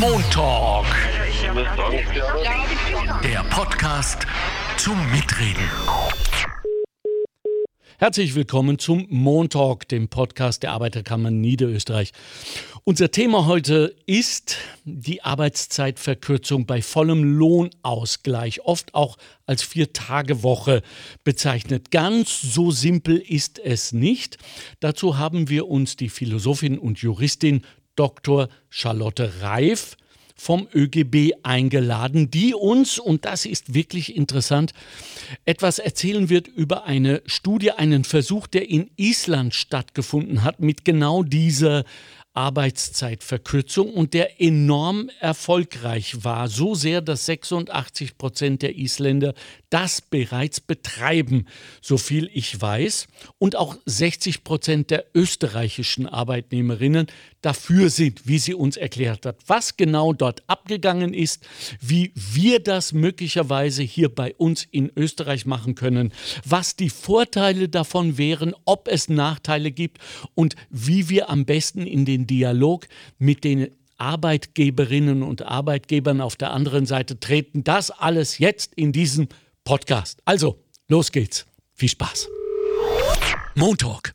Montalk. Der Podcast zum Mitreden. Herzlich willkommen zum Montalk, dem Podcast der Arbeiterkammer Niederösterreich. Unser Thema heute ist die Arbeitszeitverkürzung bei vollem Lohnausgleich, oft auch als Vier-Tage-Woche bezeichnet. Ganz so simpel ist es nicht. Dazu haben wir uns die Philosophin und Juristin Dr. Charlotte Reif vom ÖGB eingeladen, die uns, und das ist wirklich interessant, etwas erzählen wird über eine Studie, einen Versuch, der in Island stattgefunden hat, mit genau dieser Arbeitszeitverkürzung und der enorm erfolgreich war. So sehr, dass 86 Prozent der Isländer das bereits betreiben, so viel ich weiß. Und auch 60 Prozent der österreichischen Arbeitnehmerinnen dafür sind, wie sie uns erklärt hat. Was genau dort abgegangen ist, wie wir das möglicherweise hier bei uns in Österreich machen können, was die Vorteile davon wären, ob es Nachteile gibt und wie wir am besten in den Dialog mit den Arbeitgeberinnen und Arbeitgebern auf der anderen Seite treten. Das alles jetzt in diesem Podcast. Also, los geht's. Viel Spaß. Montalk,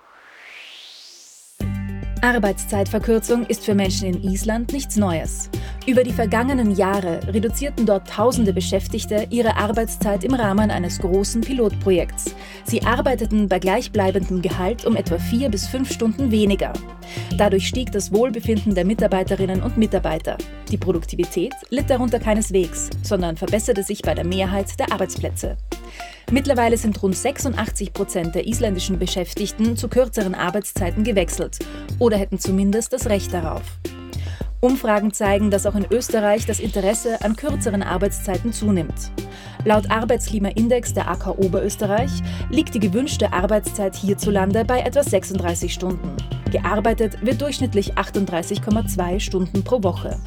Arbeitszeitverkürzung ist für Menschen in Island nichts Neues. Über die vergangenen Jahre reduzierten dort tausende Beschäftigte ihre Arbeitszeit im Rahmen eines großen Pilotprojekts. Sie arbeiteten bei gleichbleibendem Gehalt um etwa vier bis fünf Stunden weniger. Dadurch stieg das Wohlbefinden der Mitarbeiterinnen und Mitarbeiter. Die Produktivität litt darunter keineswegs, sondern verbesserte sich bei der Mehrheit der Arbeitsplätze. Mittlerweile sind rund 86 Prozent der isländischen Beschäftigten zu kürzeren Arbeitszeiten gewechselt oder hätten zumindest das Recht darauf. Umfragen zeigen, dass auch in Österreich das Interesse an kürzeren Arbeitszeiten zunimmt. Laut Arbeitsklimaindex der AK Oberösterreich liegt die gewünschte Arbeitszeit hierzulande bei etwa 36 Stunden. Gearbeitet wird durchschnittlich 38,2 Stunden pro Woche.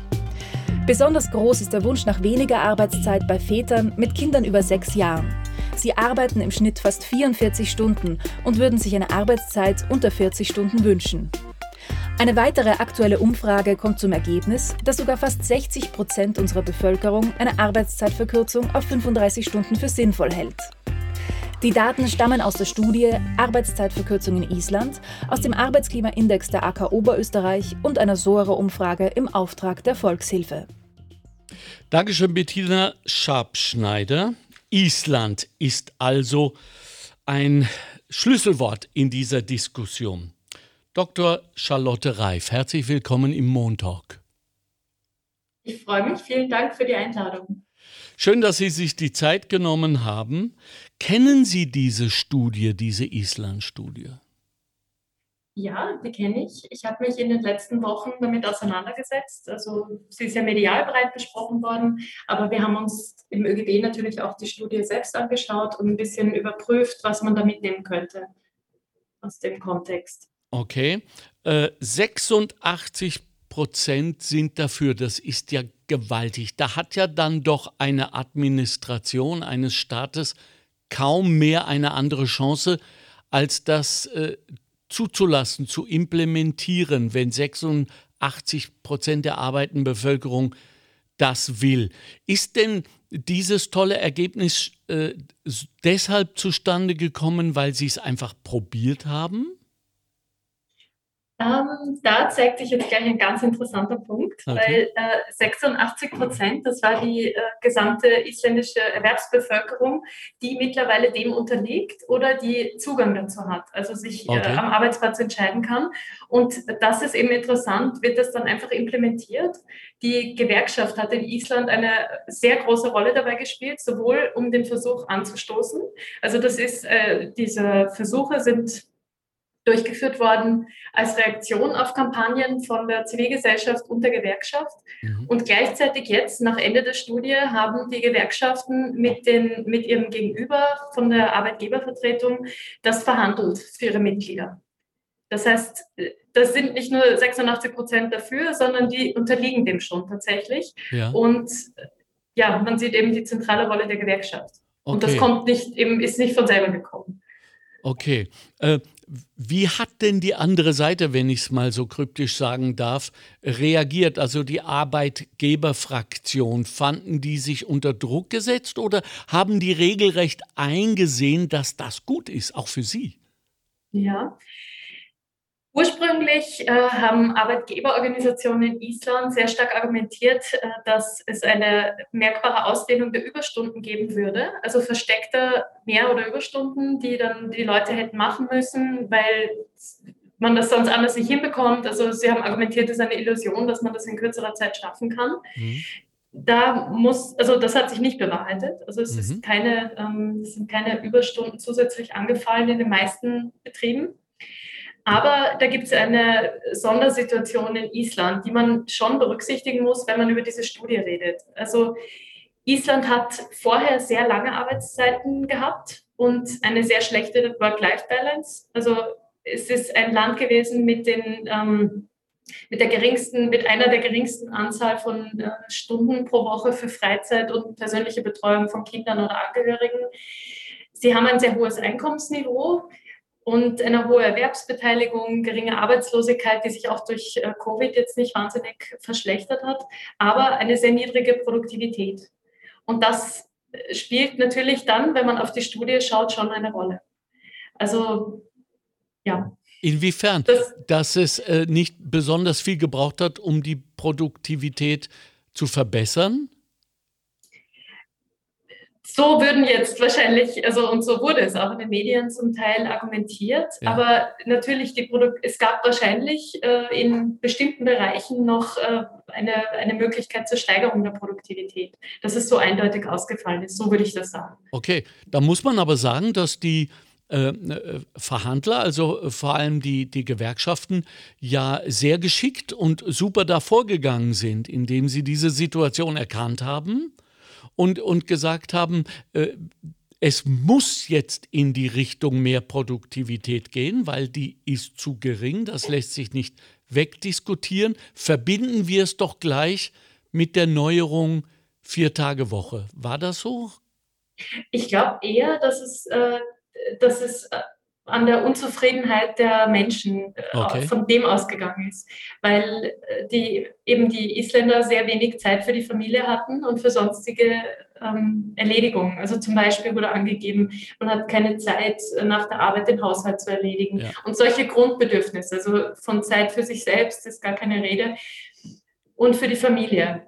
Besonders groß ist der Wunsch nach weniger Arbeitszeit bei Vätern mit Kindern über sechs Jahren. Sie arbeiten im Schnitt fast 44 Stunden und würden sich eine Arbeitszeit unter 40 Stunden wünschen. Eine weitere aktuelle Umfrage kommt zum Ergebnis, dass sogar fast 60 Prozent unserer Bevölkerung eine Arbeitszeitverkürzung auf 35 Stunden für sinnvoll hält. Die Daten stammen aus der Studie Arbeitszeitverkürzung in Island, aus dem Arbeitsklimaindex der AK Oberösterreich und einer SOARE-Umfrage im Auftrag der Volkshilfe. Dankeschön, Bettina Schabschneider. Island ist also ein Schlüsselwort in dieser Diskussion. Dr. Charlotte Reif, herzlich willkommen im Montalk. Ich freue mich. Vielen Dank für die Einladung. Schön, dass Sie sich die Zeit genommen haben. Kennen Sie diese Studie, diese Island-Studie? Ja, die kenne ich. Ich habe mich in den letzten Wochen damit auseinandergesetzt. Also sie ist ja medial breit besprochen worden, aber wir haben uns im ÖGB natürlich auch die Studie selbst angeschaut und ein bisschen überprüft, was man da mitnehmen könnte aus dem Kontext. Okay. Äh, 86 Prozent sind dafür. Das ist ja gewaltig. Da hat ja dann doch eine Administration eines Staates kaum mehr eine andere Chance, als das äh, zuzulassen, zu implementieren, wenn 86 Prozent der arbeitenden Bevölkerung das will. Ist denn dieses tolle Ergebnis äh, deshalb zustande gekommen, weil Sie es einfach probiert haben? Ähm, da zeigt sich jetzt gleich ein ganz interessanter Punkt, okay. weil äh, 86 Prozent, das war die äh, gesamte isländische Erwerbsbevölkerung, die mittlerweile dem unterliegt oder die Zugang dazu hat, also sich äh, okay. äh, am Arbeitsplatz entscheiden kann. Und das ist eben interessant, wird das dann einfach implementiert. Die Gewerkschaft hat in Island eine sehr große Rolle dabei gespielt, sowohl um den Versuch anzustoßen, also das ist, äh, diese Versuche sind durchgeführt worden als Reaktion auf Kampagnen von der Zivilgesellschaft und der Gewerkschaft. Mhm. Und gleichzeitig jetzt, nach Ende der Studie, haben die Gewerkschaften mit, den, mit ihrem Gegenüber von der Arbeitgebervertretung das verhandelt für ihre Mitglieder. Das heißt, das sind nicht nur 86 Prozent dafür, sondern die unterliegen dem schon tatsächlich. Ja. Und ja, man sieht eben die zentrale Rolle der Gewerkschaft. Okay. Und das kommt nicht, eben, ist nicht von selber gekommen. Okay. Wie hat denn die andere Seite, wenn ich es mal so kryptisch sagen darf, reagiert? Also die Arbeitgeberfraktion, fanden die sich unter Druck gesetzt oder haben die regelrecht eingesehen, dass das gut ist, auch für sie? Ja, Ursprünglich äh, haben Arbeitgeberorganisationen in Island sehr stark argumentiert, äh, dass es eine merkbare Ausdehnung der Überstunden geben würde, also versteckte Mehr- oder Überstunden, die dann die Leute hätten machen müssen, weil man das sonst anders nicht hinbekommt. Also sie haben argumentiert, es ist eine Illusion, dass man das in kürzerer Zeit schaffen kann. Mhm. Da muss, also das hat sich nicht bewahrheitet. Also es, mhm. ist keine, ähm, es sind keine Überstunden zusätzlich angefallen in den meisten Betrieben. Aber da gibt es eine Sondersituation in Island, die man schon berücksichtigen muss, wenn man über diese Studie redet. Also Island hat vorher sehr lange Arbeitszeiten gehabt und eine sehr schlechte Work-Life-Balance. Also es ist ein Land gewesen mit den ähm, mit der geringsten, mit einer der geringsten Anzahl von äh, Stunden pro Woche für Freizeit und persönliche Betreuung von Kindern oder Angehörigen. Sie haben ein sehr hohes Einkommensniveau und eine hohe Erwerbsbeteiligung, geringe Arbeitslosigkeit, die sich auch durch äh, Covid jetzt nicht wahnsinnig verschlechtert hat, aber eine sehr niedrige Produktivität. Und das äh, spielt natürlich dann, wenn man auf die Studie schaut, schon eine Rolle. Also ja. Inwiefern? Das, dass es äh, nicht besonders viel gebraucht hat, um die Produktivität zu verbessern? So würden jetzt wahrscheinlich, also und so wurde es auch in den Medien zum Teil argumentiert, ja. aber natürlich, die Produk es gab wahrscheinlich äh, in bestimmten Bereichen noch äh, eine, eine Möglichkeit zur Steigerung der Produktivität, dass es so eindeutig ausgefallen ist, so würde ich das sagen. Okay, da muss man aber sagen, dass die äh, äh Verhandler, also äh, vor allem die, die Gewerkschaften, ja sehr geschickt und super davor gegangen sind, indem sie diese Situation erkannt haben und, und gesagt haben, äh, es muss jetzt in die Richtung mehr Produktivität gehen, weil die ist zu gering, das lässt sich nicht wegdiskutieren. Verbinden wir es doch gleich mit der Neuerung vier Tage Woche. War das so? Ich glaube eher, dass es, äh, dass es äh, an der Unzufriedenheit der Menschen äh, okay. von dem ausgegangen ist, weil äh, die, eben die Isländer sehr wenig Zeit für die Familie hatten und für sonstige ähm, Erledigungen. Also zum Beispiel wurde angegeben, man hat keine Zeit äh, nach der Arbeit den Haushalt zu erledigen ja. und solche Grundbedürfnisse, also von Zeit für sich selbst ist gar keine Rede und für die Familie.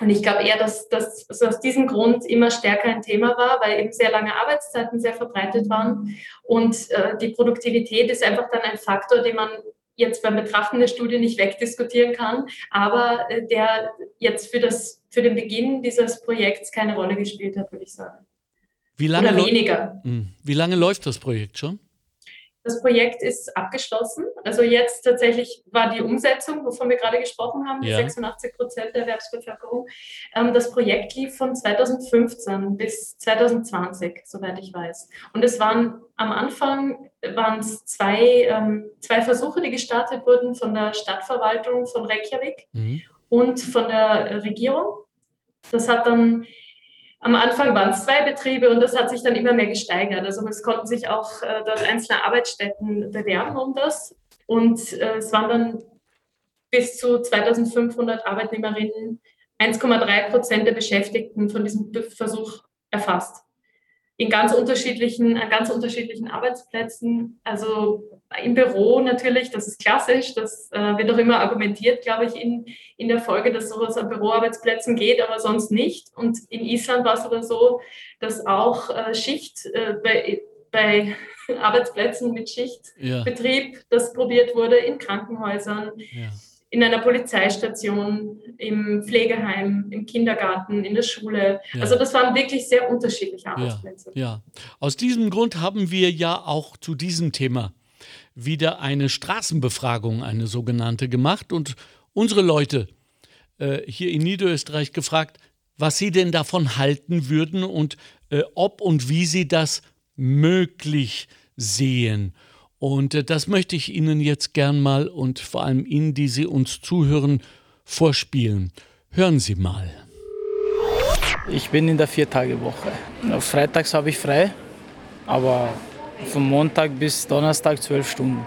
Und ich glaube eher, dass das also aus diesem Grund immer stärker ein Thema war, weil eben sehr lange Arbeitszeiten sehr verbreitet waren. Und äh, die Produktivität ist einfach dann ein Faktor, den man jetzt beim Betrachten der Studie nicht wegdiskutieren kann, aber äh, der jetzt für, das, für den Beginn dieses Projekts keine Rolle gespielt hat, würde ich sagen. Wie lange Oder weniger. Hm. Wie lange läuft das Projekt schon? Das Projekt ist abgeschlossen. Also jetzt tatsächlich war die Umsetzung, wovon wir gerade gesprochen haben, ja. 86 Prozent der Erwerbsbevölkerung. Ähm, das Projekt lief von 2015 bis 2020, soweit ich weiß. Und es waren am Anfang waren es zwei, ähm, zwei Versuche, die gestartet wurden von der Stadtverwaltung von Reykjavik mhm. und von der Regierung. Das hat dann am Anfang waren es zwei Betriebe und das hat sich dann immer mehr gesteigert. Also es konnten sich auch äh, dort einzelne Arbeitsstätten bewerben um das. Und äh, es waren dann bis zu 2500 Arbeitnehmerinnen, 1,3 Prozent der Beschäftigten von diesem Versuch erfasst in ganz unterschiedlichen, an ganz unterschiedlichen Arbeitsplätzen. Also im Büro natürlich, das ist klassisch, das äh, wird auch immer argumentiert, glaube ich, in, in der Folge, dass sowas an Büroarbeitsplätzen geht, aber sonst nicht. Und in Island war es aber so, dass auch äh, Schicht äh, bei, bei Arbeitsplätzen mit Schichtbetrieb, ja. das probiert wurde in Krankenhäusern. Ja in einer Polizeistation, im Pflegeheim, im Kindergarten, in der Schule. Ja. Also das waren wirklich sehr unterschiedliche Arbeitsplätze. Ja, ja, aus diesem Grund haben wir ja auch zu diesem Thema wieder eine Straßenbefragung, eine sogenannte, gemacht und unsere Leute äh, hier in Niederösterreich gefragt, was sie denn davon halten würden und äh, ob und wie sie das möglich sehen. Und äh, das möchte ich Ihnen jetzt gern mal und vor allem Ihnen, die Sie uns zuhören, vorspielen. Hören Sie mal. Ich bin in der Viertagewoche. Freitags habe ich frei, aber von Montag bis Donnerstag zwölf Stunden.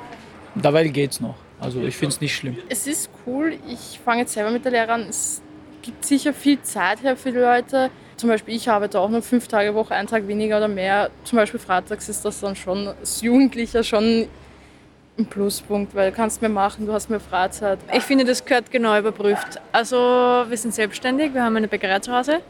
Dabei geht es noch. Also ich finde es nicht schlimm. Es ist cool. Ich fange jetzt selber mit der Lehre an. Es gibt sicher viel Zeit her für die Leute. Zum Beispiel ich arbeite auch nur fünf Tage Woche, einen Tag weniger oder mehr. Zum Beispiel freitags ist das dann schon als Jugendlicher schon ein Pluspunkt, weil du kannst mehr machen, du hast mehr Freizeit. Ich finde, das gehört genau überprüft. Also wir sind selbstständig, wir haben eine Bäckerei zu Hause.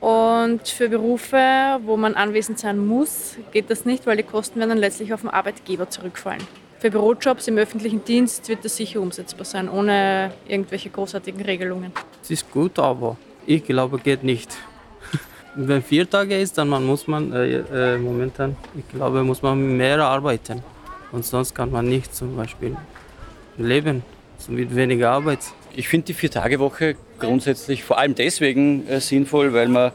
Und für Berufe, wo man anwesend sein muss, geht das nicht, weil die Kosten werden dann letztlich auf den Arbeitgeber zurückfallen. Für Bürojobs im öffentlichen Dienst wird das sicher umsetzbar sein, ohne irgendwelche großartigen Regelungen. Es ist gut, aber ich glaube, geht nicht. Wenn vier Tage ist, dann muss man äh, äh, momentan, ich glaube, muss man mehr arbeiten. Und sonst kann man nicht zum Beispiel leben, so mit weniger Arbeit. Ich finde die Vier-Tage-Woche grundsätzlich vor allem deswegen äh, sinnvoll, weil wir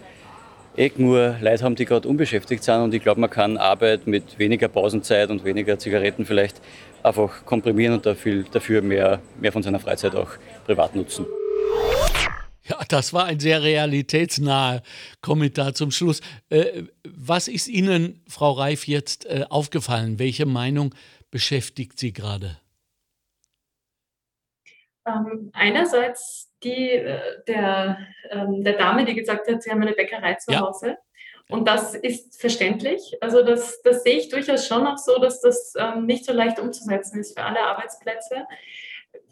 eh nur Leute haben, die gerade unbeschäftigt sind. Und ich glaube, man kann Arbeit mit weniger Pausenzeit und weniger Zigaretten vielleicht einfach komprimieren und dafür, dafür mehr, mehr von seiner Freizeit auch privat nutzen. Ja, das war ein sehr realitätsnaher Kommentar zum Schluss. Äh, was ist Ihnen, Frau Reif, jetzt äh, aufgefallen? Welche Meinung beschäftigt Sie gerade? Ähm, einerseits die äh, der, ähm, der Dame, die gesagt hat, sie haben eine Bäckerei zu ja. Hause. Und das ist verständlich. Also das, das sehe ich durchaus schon auch so, dass das ähm, nicht so leicht umzusetzen ist für alle Arbeitsplätze.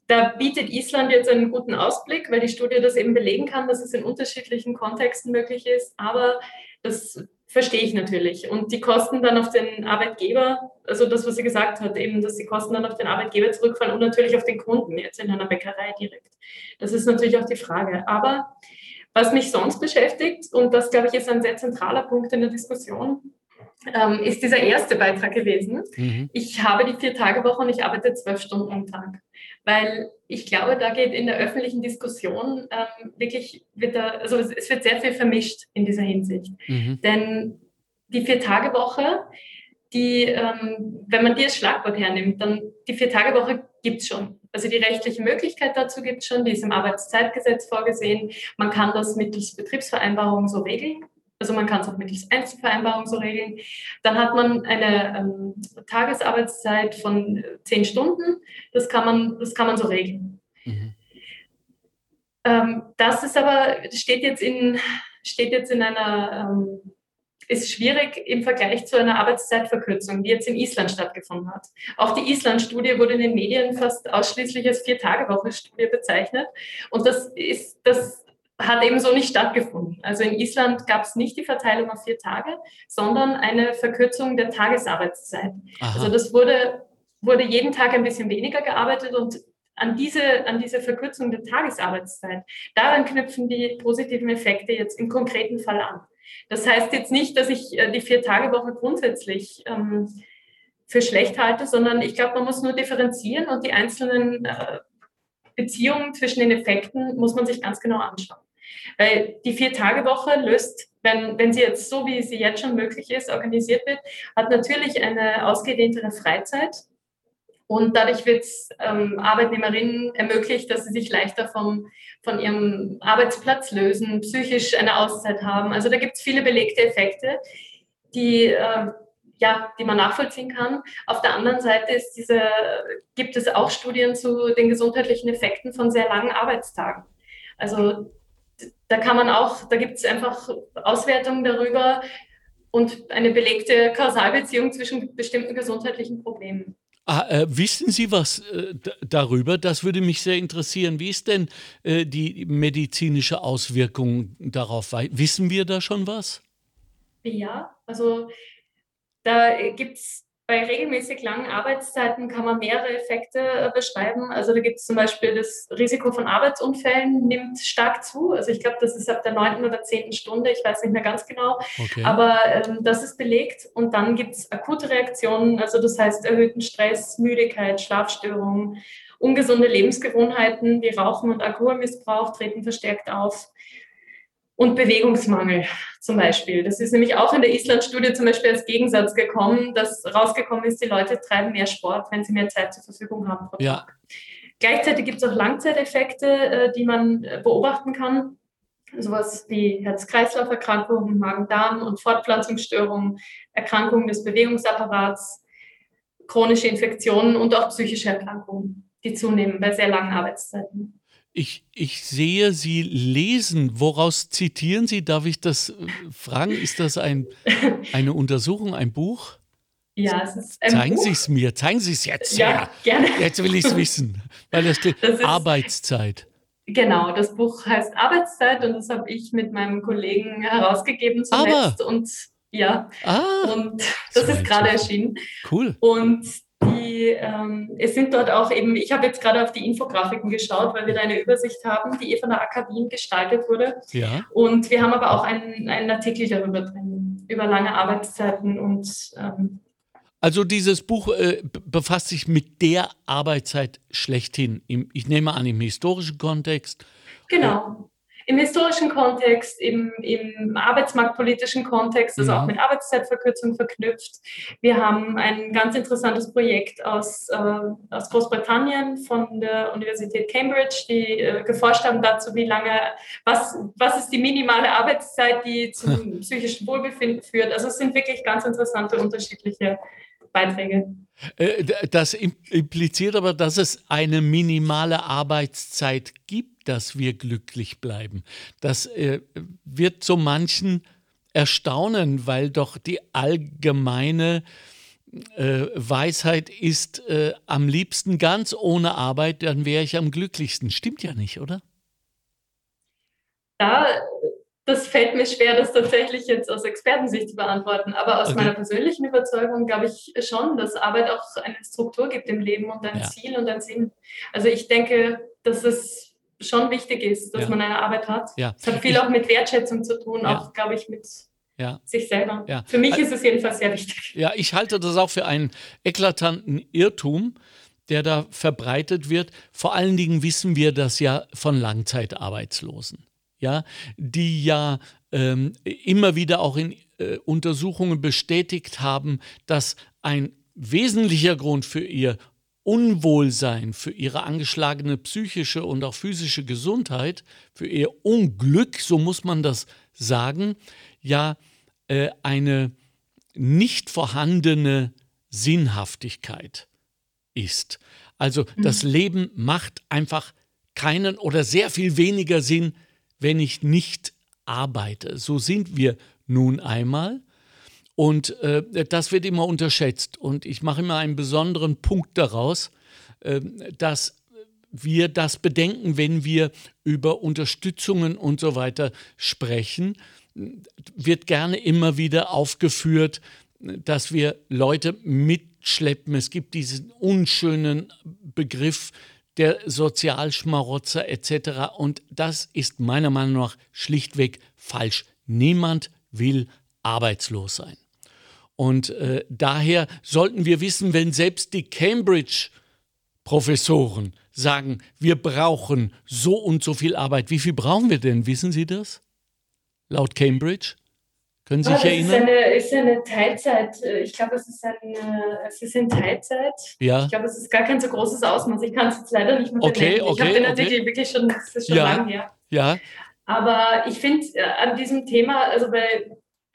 Da bietet Island jetzt einen guten Ausblick, weil die Studie das eben belegen kann, dass es in unterschiedlichen Kontexten möglich ist. Aber das verstehe ich natürlich. Und die Kosten dann auf den Arbeitgeber, also das, was sie gesagt hat, eben, dass die Kosten dann auf den Arbeitgeber zurückfallen und natürlich auf den Kunden jetzt in einer Bäckerei direkt. Das ist natürlich auch die Frage. Aber was mich sonst beschäftigt, und das, glaube ich, ist ein sehr zentraler Punkt in der Diskussion, ähm, ist dieser erste Beitrag gewesen. Mhm. Ich habe die Vier-Tage-Woche und ich arbeite zwölf Stunden am Tag. Weil ich glaube, da geht in der öffentlichen Diskussion ähm, wirklich, wird da, also es, es, wird sehr viel vermischt in dieser Hinsicht. Mhm. Denn die Vier-Tage-Woche, die, ähm, wenn man die als Schlagwort hernimmt, dann die Vier-Tage-Woche gibt es schon. Also die rechtliche Möglichkeit dazu gibt es schon, die ist im Arbeitszeitgesetz vorgesehen. Man kann das mittels Betriebsvereinbarung so regeln. Also man kann es auch mittels Einzelvereinbarung so regeln. Dann hat man eine ähm, Tagesarbeitszeit von äh, zehn Stunden. Das kann man, das kann man so regeln. Mhm. Ähm, das ist aber, steht jetzt in, steht jetzt in einer, ähm, ist schwierig im Vergleich zu einer Arbeitszeitverkürzung, die jetzt in Island stattgefunden hat. Auch die Island-Studie wurde in den Medien fast ausschließlich als Vier-Tage-Woche-Studie bezeichnet. Und das ist, das hat eben so nicht stattgefunden. Also in Island gab es nicht die Verteilung auf vier Tage, sondern eine Verkürzung der Tagesarbeitszeit. Aha. Also das wurde, wurde jeden Tag ein bisschen weniger gearbeitet und an diese, an diese Verkürzung der Tagesarbeitszeit, daran knüpfen die positiven Effekte jetzt im konkreten Fall an. Das heißt jetzt nicht, dass ich äh, die Vier-Tage-Woche grundsätzlich ähm, für schlecht halte, sondern ich glaube, man muss nur differenzieren und die einzelnen äh, Beziehungen zwischen den Effekten muss man sich ganz genau anschauen. Weil die Vier-Tage-Woche löst, wenn, wenn sie jetzt so, wie sie jetzt schon möglich ist, organisiert wird, hat natürlich eine ausgedehntere Freizeit. Und dadurch wird es ähm, Arbeitnehmerinnen ermöglicht, dass sie sich leichter vom, von ihrem Arbeitsplatz lösen, psychisch eine Auszeit haben. Also da gibt es viele belegte Effekte, die, äh, ja, die man nachvollziehen kann. Auf der anderen Seite ist diese, gibt es auch Studien zu den gesundheitlichen Effekten von sehr langen Arbeitstagen. Also da kann man auch, da gibt es einfach Auswertungen darüber und eine belegte Kausalbeziehung zwischen bestimmten gesundheitlichen Problemen. Ah, äh, wissen Sie was äh, darüber? Das würde mich sehr interessieren. Wie ist denn äh, die medizinische Auswirkung darauf? Wissen wir da schon was? Ja, also da gibt es bei regelmäßig langen Arbeitszeiten kann man mehrere Effekte äh, beschreiben. Also da gibt es zum Beispiel das Risiko von Arbeitsunfällen nimmt stark zu. Also ich glaube, das ist ab der neunten oder zehnten Stunde, ich weiß nicht mehr ganz genau, okay. aber ähm, das ist belegt. Und dann gibt es akute Reaktionen, also das heißt erhöhten Stress, Müdigkeit, Schlafstörungen, ungesunde Lebensgewohnheiten wie Rauchen und Alkoholmissbrauch treten verstärkt auf und Bewegungsmangel zum Beispiel. Das ist nämlich auch in der Island-Studie zum Beispiel als Gegensatz gekommen, dass rausgekommen ist, die Leute treiben mehr Sport, wenn sie mehr Zeit zur Verfügung haben ja. Gleichzeitig gibt es auch Langzeiteffekte, äh, die man äh, beobachten kann. Sowas wie Herz-Kreislauf-Erkrankungen, Magen-Darm- und Fortpflanzungsstörungen, Erkrankungen des Bewegungsapparats, chronische Infektionen und auch psychische Erkrankungen, die zunehmen bei sehr langen Arbeitszeiten. Ich, ich sehe Sie lesen. Woraus zitieren Sie? Darf ich das äh, fragen? Ist das ein, eine Untersuchung, ein Buch? Ja, es ist ein Zeigen Buch. Sie es mir, zeigen Sie es jetzt Ja, her. gerne. Jetzt will ich es wissen, weil da steht Das ist- Arbeitszeit. Genau, das Buch heißt Arbeitszeit und das habe ich mit meinem Kollegen herausgegeben zuletzt. Und ja, Ah, und das so ist gerade erschienen. cool. Und die, ähm, es sind dort auch eben, ich habe jetzt gerade auf die Infografiken geschaut, weil wir da eine Übersicht haben, die von der AK Wien gestaltet wurde. Ja. Und wir haben aber auch einen, einen Artikel darüber drin, über lange Arbeitszeiten und ähm, Also dieses Buch äh, befasst sich mit der Arbeitszeit schlechthin. Im, ich nehme an, im historischen Kontext. Genau. Im historischen Kontext, im, im arbeitsmarktpolitischen Kontext, also auch Mhm. mit Arbeitszeitverkürzung verknüpft. Wir haben ein ganz interessantes Projekt aus, äh, aus Großbritannien von der Universität Cambridge, die äh, geforscht haben dazu, wie lange, was, was ist die minimale Arbeitszeit, die zum psychischen Wohlbefinden führt. Also es sind wirklich ganz interessante unterschiedliche Beiträge. Äh, Das im- impliziert aber, dass es eine minimale Arbeitszeit gibt, dass wir glücklich bleiben. Das äh, wird so manchen erstaunen, weil doch die allgemeine äh, Weisheit ist, äh, am liebsten ganz ohne Arbeit, dann wäre ich am glücklichsten. Stimmt ja nicht, oder? Da, das fällt mir schwer, das tatsächlich jetzt aus Expertensicht zu beantworten. Aber aus Okay. meiner persönlichen Überzeugung glaube ich schon, dass Arbeit auch eine Struktur gibt im Leben und ein Ja. Ziel und einen Sinn. Also ich denke, dass es schon wichtig ist, dass Ja. man eine Arbeit hat. Ja. Es hat viel auch mit Wertschätzung zu tun, Ja. auch, glaube ich, mit Ja. sich selber. Ja. Für mich ist es jedenfalls sehr wichtig. Ja, ich halte das auch für einen eklatanten Irrtum, der da verbreitet wird. Vor allen Dingen wissen wir das ja von Langzeitarbeitslosen, ja, die ja ähm, immer wieder auch in äh, Untersuchungen bestätigt haben, dass ein wesentlicher Grund für ihr Unwohlsein, für ihre angeschlagene psychische und auch physische Gesundheit, für ihr Unglück, so muss man das sagen, ja äh, eine nicht vorhandene Sinnhaftigkeit ist. Also das Leben macht einfach keinen oder sehr viel weniger Sinn, wenn ich nicht arbeite. So sind wir nun einmal. Und äh, das wird immer unterschätzt. Und ich mache immer einen besonderen Punkt daraus, äh, dass wir das bedenken, wenn wir über Unterstützungen und so weiter sprechen, wird gerne immer wieder aufgeführt, dass wir Leute mitschleppen. Es gibt diesen unschönen Begriff der Sozialschmarotzer etc. Und das ist meiner Meinung nach schlichtweg falsch. Niemand will arbeitslos sein. Und äh, daher sollten wir wissen, wenn selbst die Cambridge-Professoren sagen, wir brauchen so und so viel Arbeit, wie viel brauchen wir denn? Wissen Sie das? Laut Cambridge? Können Sie sich ist erinnern? eine, ist eine Teilzeit. äh, Ich glaube, es ist eine, es ist in Teilzeit. Ja. Ich glaube, es ist gar kein so großes Ausmaß. Ich kann es jetzt leider nicht mehr Okay, benennen. ich habe okay, den okay. Artikel wirklich schon, das ist schon Ja. lange her. Ja, Aber ich finde äh, an diesem Thema, also bei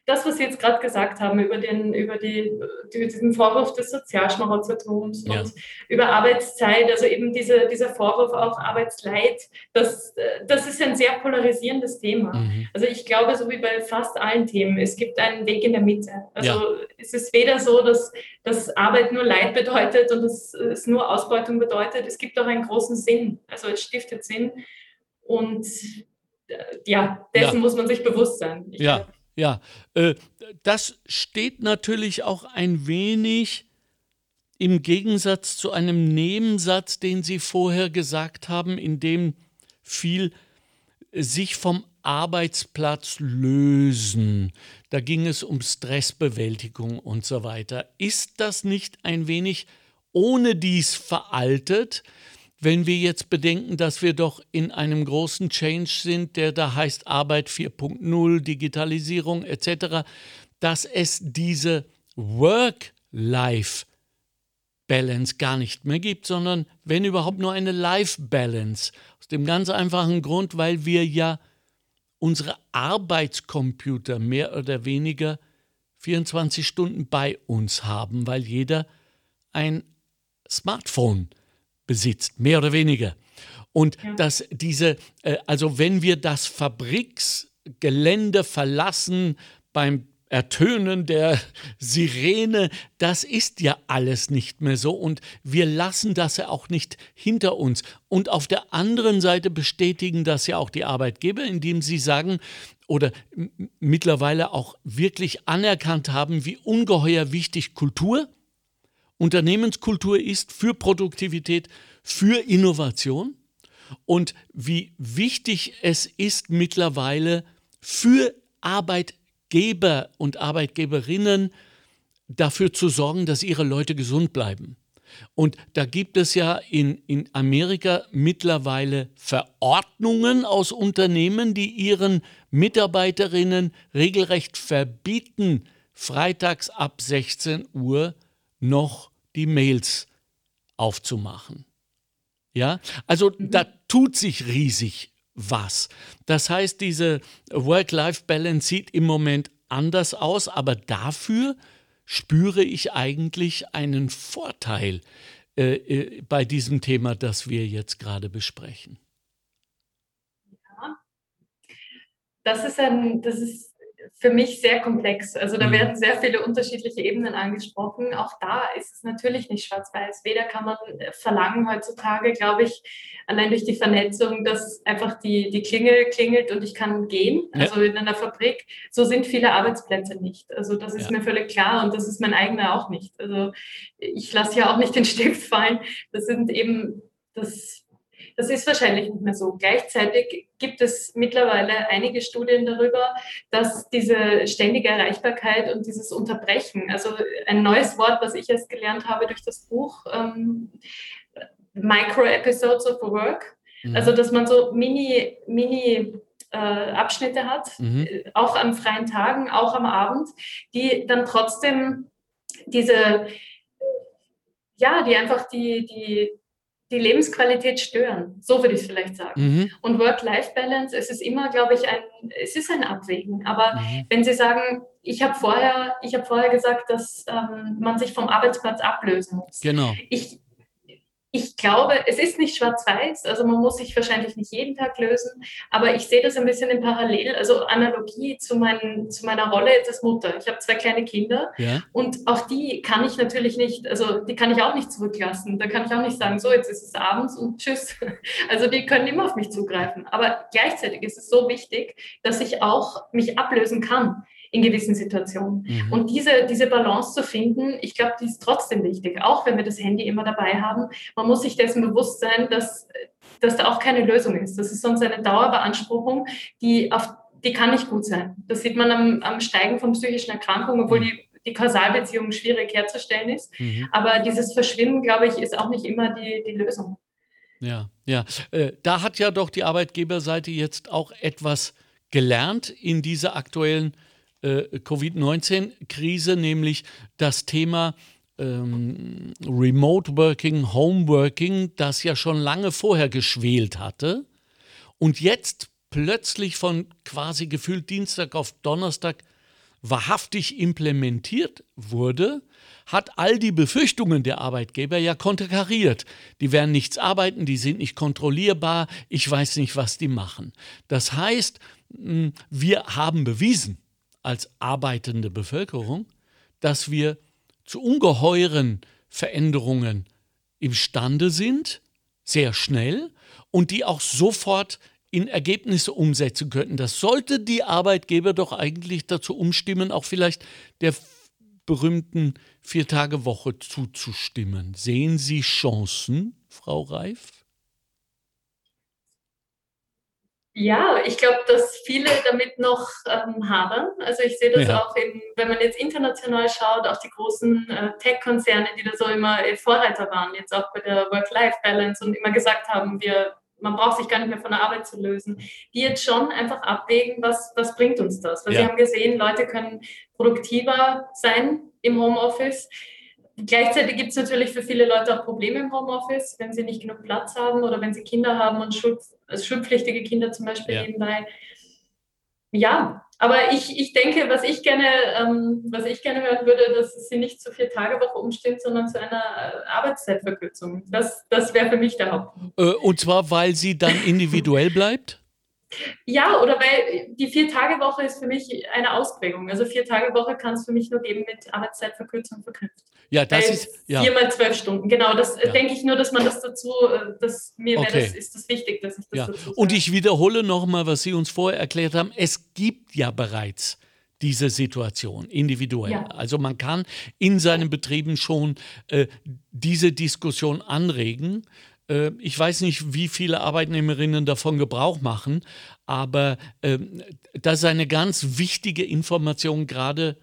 das, was Sie jetzt gerade gesagt haben über, den, über, die, über diesen Vorwurf des Sozialschmarotzertums Ja. und über Arbeitszeit, also eben diese, dieser Vorwurf auch Arbeitsleid, das, äh, das ist ein sehr polarisierendes Thema. Mhm. Also ich glaube, so wie bei fast allen Themen, es gibt einen Weg in der Mitte. Also Ja. es ist weder so, dass, dass Arbeit nur Leid bedeutet und dass es nur Ausbeutung bedeutet. Es gibt auch einen großen Sinn. Also es stiftet Sinn. Und äh, ja, dessen Ja. muss man sich bewusst sein. Ich ja, ja. Äh, das steht natürlich auch ein wenig im Gegensatz zu einem Nebensatz, den Sie vorher gesagt haben, in dem viel sich vom Arbeitsplatz lösen. Da ging es um Stressbewältigung und so weiter. Ist das nicht ein wenig ohne dies veraltet, wenn wir jetzt bedenken, dass wir doch in einem großen Change sind, der da heißt Arbeit 4.0, Digitalisierung etc., dass es diese Work-Life Balance gar nicht mehr gibt, sondern wenn überhaupt nur eine Life Balance. Aus dem ganz einfachen Grund, weil wir ja unsere Arbeitscomputer mehr oder weniger 24 Stunden bei uns haben, weil jeder ein Smartphone besitzt, mehr oder weniger. Und ja. dass diese, äh, also wenn wir das Fabriksgelände verlassen beim Ertönen der Sirene, das ist ja alles nicht mehr so und wir lassen das ja auch nicht hinter uns. Und auf der anderen Seite bestätigen das ja auch die Arbeitgeber, indem sie sagen oder mittlerweile auch wirklich anerkannt haben, wie ungeheuer wichtig Kultur, Unternehmenskultur ist für Produktivität, für Innovation und wie wichtig es ist mittlerweile für Arbeitgeber, und Arbeitgeberinnen dafür zu sorgen, dass ihre Leute gesund bleiben. Und da gibt es ja in, in Amerika mittlerweile Verordnungen aus Unternehmen, die ihren Mitarbeiterinnen regelrecht verbieten, freitags ab 16 Uhr noch die Mails aufzumachen. Ja, also da tut sich riesig was. Das heißt, diese Work-Life-Balance sieht im Moment anders aus, aber dafür spüre ich eigentlich einen Vorteil äh, äh, bei diesem Thema, das wir jetzt gerade besprechen. Ja, das ist ein, das ist für mich sehr komplex. Also da mhm. werden sehr viele unterschiedliche Ebenen angesprochen. Auch da ist es natürlich nicht schwarz-weiß. Weder kann man äh, verlangen heutzutage, glaube ich, allein durch die Vernetzung, dass einfach die, die Klingel klingelt und ich kann gehen. Ja. Also in einer Fabrik. So sind viele Arbeitsplätze nicht. Also das ist ja. mir völlig klar und das ist mein eigener auch nicht. Also ich lasse ja auch nicht den Stift fallen. Das sind eben das das ist wahrscheinlich nicht mehr so. Gleichzeitig gibt es mittlerweile einige Studien darüber, dass diese ständige Erreichbarkeit und dieses Unterbrechen, also ein neues Wort, was ich erst gelernt habe durch das Buch, ähm, Micro-Episodes of Work, mhm. also dass man so Mini, Mini äh, Abschnitte hat, mhm. Auch an freien Tagen, auch am Abend, die dann trotzdem diese, ja, die einfach die, die die Lebensqualität stören. So würde ich es vielleicht sagen. Mhm. Und Work-Life-Balance, es ist immer, glaube ich, ein, es ist ein Abwägen. Aber mhm. wenn Sie sagen, ich habe vorher, ich habe vorher gesagt, dass ähm, man sich vom Arbeitsplatz ablösen muss. Genau. Ich, ich glaube, es ist nicht schwarz-weiß, also man muss sich wahrscheinlich nicht jeden Tag lösen, aber ich sehe das ein bisschen in Parallel, also Analogie zu, mein, zu meiner Rolle als Mutter. Ich habe zwei kleine Kinder ja. und auch die kann ich natürlich nicht, also die kann ich auch nicht zurücklassen. Da kann ich auch nicht sagen, so jetzt ist es abends und tschüss. Also die können immer auf mich zugreifen. Aber gleichzeitig ist es so wichtig, dass ich auch mich ablösen kann in gewissen Situationen. Mhm. Und diese, diese Balance zu finden, ich glaube, die ist trotzdem wichtig, auch wenn wir das Handy immer dabei haben. Man muss sich dessen bewusst sein, dass, dass da auch keine Lösung ist. Das ist sonst eine Dauerbeanspruchung, die, auf, die kann nicht gut sein. Das sieht man am, am Steigen von psychischen Erkrankungen, obwohl mhm. die die Kausalbeziehung schwierig herzustellen ist. Mhm. Aber dieses Verschwimmen, glaube ich, ist auch nicht immer die, die Lösung. Ja, ja. Äh, da hat ja doch die Arbeitgeberseite jetzt auch etwas gelernt in dieser aktuellen äh, Covid-19-Krise, nämlich das Thema ähm, Remote Working, Home Working, das ja schon lange vorher geschwelt hatte und jetzt plötzlich von quasi gefühlt Dienstag auf Donnerstag wahrhaftig implementiert wurde, hat all die Befürchtungen der Arbeitgeber ja konterkariert. Die werden nichts arbeiten, die sind nicht kontrollierbar, ich weiß nicht, was die machen. Das heißt, wir haben bewiesen, als arbeitende Bevölkerung, dass wir zu ungeheuren Veränderungen imstande sind, sehr schnell und die auch sofort in Ergebnisse umsetzen könnten. Das sollte die Arbeitgeber doch eigentlich dazu umstimmen, auch vielleicht der berühmten Vier-Tage-Woche zuzustimmen. Sehen Sie Chancen, Frau Reif? Ja, ich glaube, dass viele damit noch ähm, hadern. Also ich sehe das Ja. auch, in, wenn man jetzt international schaut, auch die großen äh, Tech-Konzerne, die da so immer äh, Vorreiter waren, jetzt auch bei der Work-Life-Balance und immer gesagt haben, wir, man braucht sich gar nicht mehr von der Arbeit zu lösen, die jetzt schon einfach abwägen, was, was bringt uns das. Weil Ja. sie haben gesehen, Leute können produktiver sein im Homeoffice. Gleichzeitig gibt es natürlich für viele Leute auch Probleme im Homeoffice, wenn sie nicht genug Platz haben oder wenn sie Kinder haben und Schul also schulpflichtige Kinder zum Beispiel Ja. nebenbei. Ja, aber ich, ich denke, was ich gerne, ähm, was ich gerne hören würde, dass sie nicht zur Vier-Tage-Woche umstimmt, sondern zu einer äh, Arbeitszeitverkürzung. Das, das wäre für mich der Hauptpunkt. Äh, und zwar, weil sie dann individuell bleibt? Ja, oder weil die Vier-Tage-Woche ist für mich eine Ausprägung. Also Vier-Tage-Woche kann es für mich nur geben mit Arbeitszeitverkürzung verknüpft. Ja, das Weil ist. Ja. Viermal zwölf Stunden, genau. Das äh, Ja. denke ich nur, dass man das dazu, äh, dass mir Okay. das, ist das wichtig, dass ich das Ja. dazu sage. Und ich wiederhole nochmal, was Sie uns vorher erklärt haben. Es gibt ja bereits diese Situation individuell. Ja. Also man kann in seinen Betrieben schon äh, diese Diskussion anregen. Äh, ich weiß nicht, wie viele Arbeitnehmerinnen davon Gebrauch machen, aber ähm, das ist eine ganz wichtige Information gerade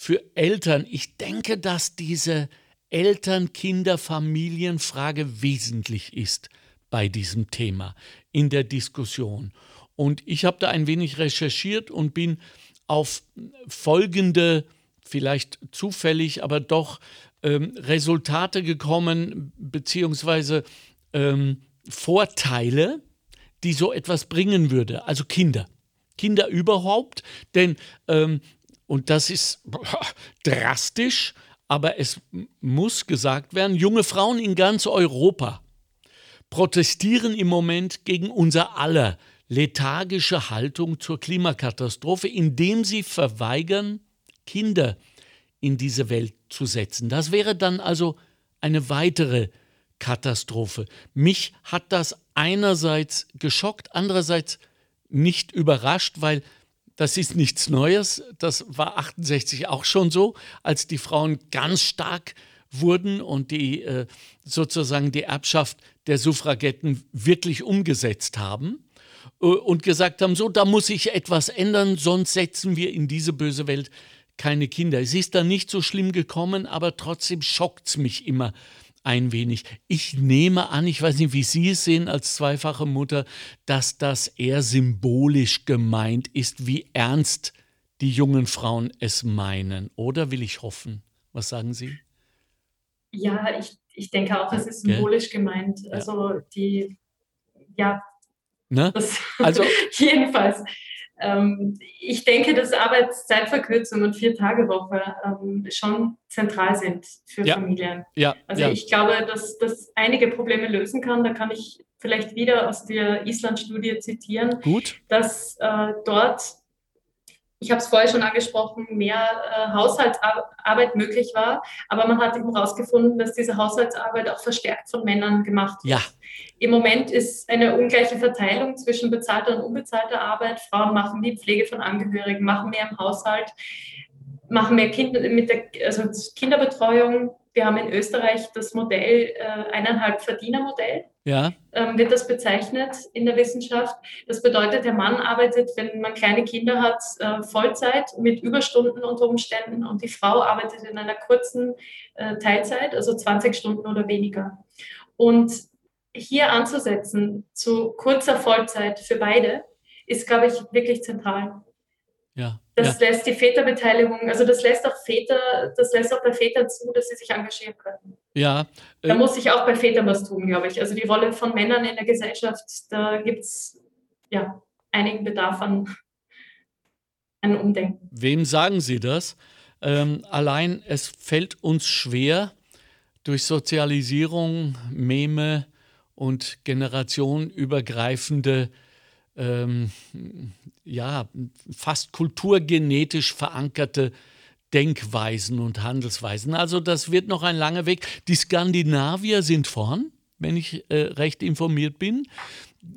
für Eltern. Ich denke, dass diese Eltern-Kinder-Familienfrage wesentlich ist bei diesem Thema in der Diskussion. Und ich habe da ein wenig recherchiert und bin auf folgende, vielleicht zufällig, aber doch ähm, Resultate gekommen, beziehungsweise ähm, Vorteile, die so etwas bringen würde. Also Kinder. Kinder überhaupt, denn, ähm, und das ist drastisch, aber es muss gesagt werden, junge Frauen in ganz Europa protestieren im Moment gegen unser aller lethargische Haltung zur Klimakatastrophe, indem sie verweigern, Kinder in diese Welt zu setzen. Das wäre dann also eine weitere Katastrophe. Mich hat das einerseits geschockt, andererseits nicht überrascht, weil das ist nichts Neues. Das war 68 auch schon so, als die Frauen ganz stark wurden und die äh, sozusagen die Erbschaft der Suffragetten wirklich umgesetzt haben äh, und gesagt haben, so, da muss sich etwas ändern, sonst setzen wir in diese böse Welt keine Kinder. Es ist dann nicht so schlimm gekommen, aber trotzdem schockt es mich immer ein wenig. Ich nehme an, ich weiß nicht, wie Sie es sehen als zweifache Mutter, dass das eher symbolisch gemeint ist, wie ernst die jungen Frauen es meinen. Oder will ich hoffen? Was sagen Sie? Ja, ich, ich denke auch, es ist Gell? symbolisch gemeint. Also die, ja, Ne? das Also- jedenfalls. Ähm, ich denke, dass Arbeitszeitverkürzung und Vier-Tage-Woche ähm, schon zentral sind für Ja. Familien. Ja, Also ja. ich glaube, dass das einige Probleme lösen kann. Da kann ich vielleicht wieder aus der Island-Studie zitieren, Gut. dass äh, dort, ich habe es vorher schon angesprochen, mehr äh, Haushaltsarbeit möglich war. Aber man hat eben herausgefunden, dass diese Haushaltsarbeit auch verstärkt von Männern gemacht wird. Ja, Im Moment ist eine ungleiche Verteilung zwischen bezahlter und unbezahlter Arbeit. Frauen machen die Pflege von Angehörigen, machen mehr im Haushalt, machen mehr Kinder mit der also Kinderbetreuung. Wir haben in Österreich das Modell äh, eineinhalb Verdienermodell ja, ähm, wird das bezeichnet in der Wissenschaft. Das bedeutet, der Mann arbeitet, wenn man kleine Kinder hat, äh, Vollzeit mit Überstunden unter Umständen und die Frau arbeitet in einer kurzen äh, Teilzeit, also 20 Stunden oder weniger. Und hier anzusetzen zu kurzer Vollzeit für beide ist, glaube ich, wirklich zentral. Ja. Das ja. lässt die Väterbeteiligung, also das lässt auch Väter, das lässt auch bei Vätern zu, dass sie sich engagieren können. ja. Da äh, muss sich auch bei Vätern was tun, glaube ich. Also die Rolle von Männern in der Gesellschaft, da gibt es ja einigen Bedarf an, an Umdenken. Wem sagen Sie das? Ähm, allein es fällt uns schwer, durch Sozialisierung, Meme und generationenübergreifende, ähm, ja, fast kulturgenetisch verankerte Denkweisen und Handelsweisen. Also das wird noch ein langer Weg. Die Skandinavier sind vorn, wenn ich äh, recht informiert bin.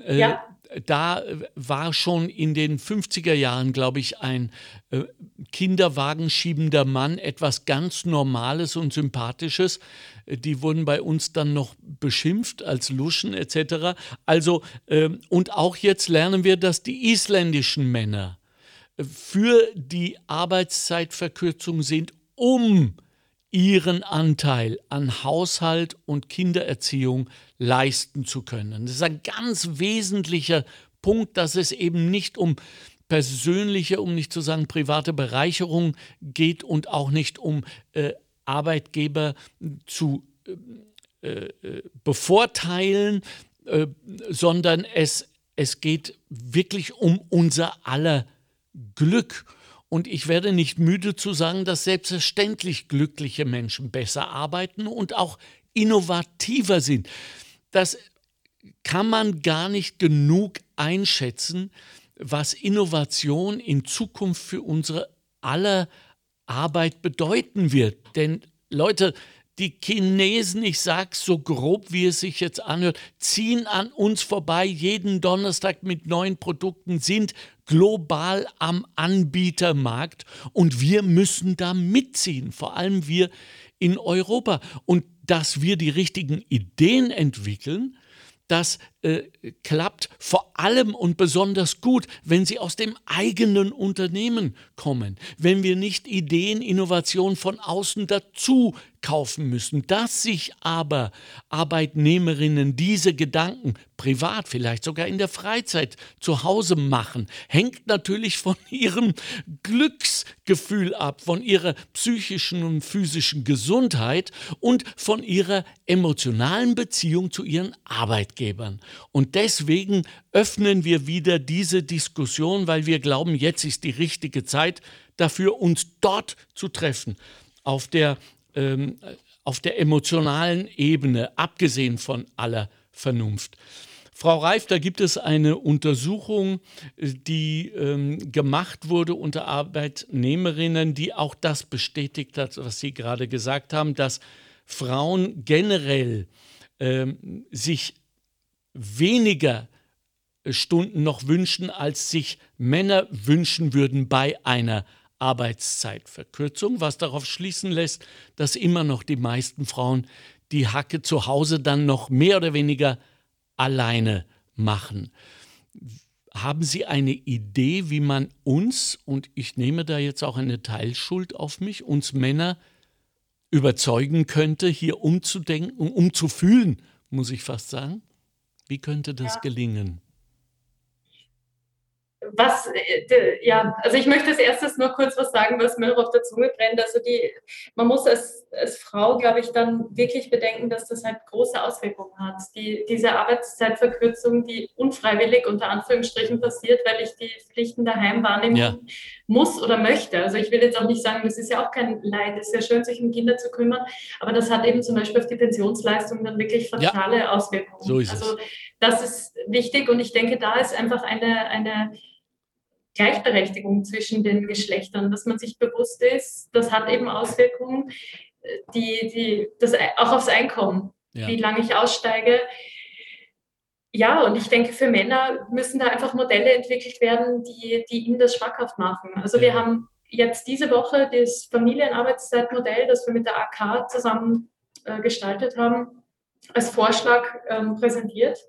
Äh, Ja. Da war schon in den 50er Jahren, glaube ich, ein äh, Kinderwagenschiebender Mann etwas ganz Normales und Sympathisches. Die wurden bei uns dann noch beschimpft als Luschen etc. Also, äh, und auch jetzt lernen wir, dass die isländischen Männer für die Arbeitszeitverkürzung sind, um ihren Anteil an Haushalt und Kindererziehung leisten zu können. Das ist ein ganz wesentlicher Punkt, dass es eben nicht um persönliche, um nicht zu sagen private Bereicherung geht und auch nicht um äh, Arbeitgeber zu äh, äh, bevorteilen, äh, sondern es, es geht wirklich um unser aller Glück. Und ich werde nicht müde zu sagen, dass selbstverständlich glückliche Menschen besser arbeiten und auch innovativer sind. Das kann man gar nicht genug einschätzen, was Innovation in Zukunft für unsere aller Arbeit bedeuten wird. Denn Leute, die Chinesen, ich sage so grob, wie es sich jetzt anhört, ziehen an uns vorbei jeden Donnerstag mit neuen Produkten, sind global am Anbietermarkt und wir müssen da mitziehen, vor allem wir in Europa. Und dass wir die richtigen Ideen entwickeln, das äh, klappt vor allem und besonders gut, wenn sie aus dem eigenen Unternehmen kommen, wenn wir nicht Ideen, Innovation von außen dazu kaufen müssen. Dass sich aber Arbeitnehmerinnen diese Gedanken privat, vielleicht sogar in der Freizeit zu Hause machen, hängt natürlich von ihrem Glücksgefühl ab, von ihrer psychischen und physischen Gesundheit und von ihrer emotionalen Beziehung zu ihren Arbeitgebern. Und deswegen öffnen wir wieder diese Diskussion, weil wir glauben, jetzt ist die richtige Zeit dafür, uns dort zu treffen, auf der, ähm, auf der emotionalen Ebene, abgesehen von aller Vernunft. Frau Reif, da gibt es eine Untersuchung, die ähm, gemacht wurde unter Arbeitnehmerinnen, die auch das bestätigt hat, was Sie gerade gesagt haben, dass Frauen generell ähm, sich weniger Stunden noch wünschen, als sich Männer wünschen würden bei einer Arbeitszeitverkürzung, was darauf schließen lässt, dass immer noch die meisten Frauen die Hacke zu Hause dann noch mehr oder weniger alleine machen. Haben Sie eine Idee, wie man uns, und ich nehme da jetzt auch eine Teilschuld auf mich, uns Männer überzeugen könnte, hier umzudenken, umzufühlen, muss ich fast sagen? Wie könnte das ja. gelingen? Was, äh, ja, also ich möchte als erstes nur kurz was sagen, was mir auf der Zunge brennt. Also die, man muss als, als Frau, glaube ich, dann wirklich bedenken, dass das halt große Auswirkungen hat. Die, diese Arbeitszeitverkürzung, die unfreiwillig unter Anführungsstrichen passiert, weil ich die Pflichten daheim wahrnehmen ja. muss oder möchte. Also ich will jetzt auch nicht sagen, das ist ja auch kein Leid, es ist ja schön, sich um Kinder zu kümmern, aber das hat eben zum Beispiel auf die Pensionsleistung dann wirklich fatale ja. Auswirkungen. So ist also das ist wichtig und ich denke, da ist einfach eine, eine Gleichberechtigung zwischen den Geschlechtern, dass man sich bewusst ist, das hat eben Auswirkungen, die, die, das, auch aufs Einkommen, ja. wie lange ich aussteige. Ja, und ich denke, für Männer müssen da einfach Modelle entwickelt werden, die, die ihnen das schmackhaft machen. Also ja. wir haben jetzt diese Woche das Familienarbeitszeitmodell, das wir mit der AK zusammen äh, gestaltet haben, als Vorschlag ähm, präsentiert.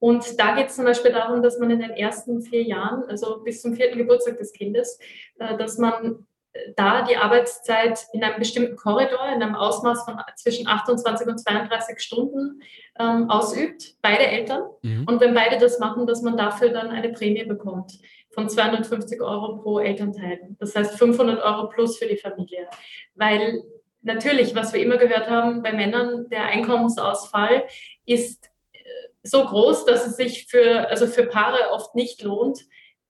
Und da geht es zum Beispiel darum, dass man in den ersten vier Jahren, also bis zum vierten Geburtstag des Kindes, äh, dass man äh, da die Arbeitszeit in einem bestimmten Korridor, in einem Ausmaß von zwischen 28 und 32 Stunden ähm, ausübt, beide Eltern. Mhm. Und wenn beide das machen, dass man dafür dann eine Prämie bekommt von 250 Euro pro Elternteil. Das heißt 500 Euro plus für die Familie. Weil natürlich, was wir immer gehört haben, bei Männern der Einkommensausfall ist so groß, dass es sich für, also für Paare oft nicht lohnt,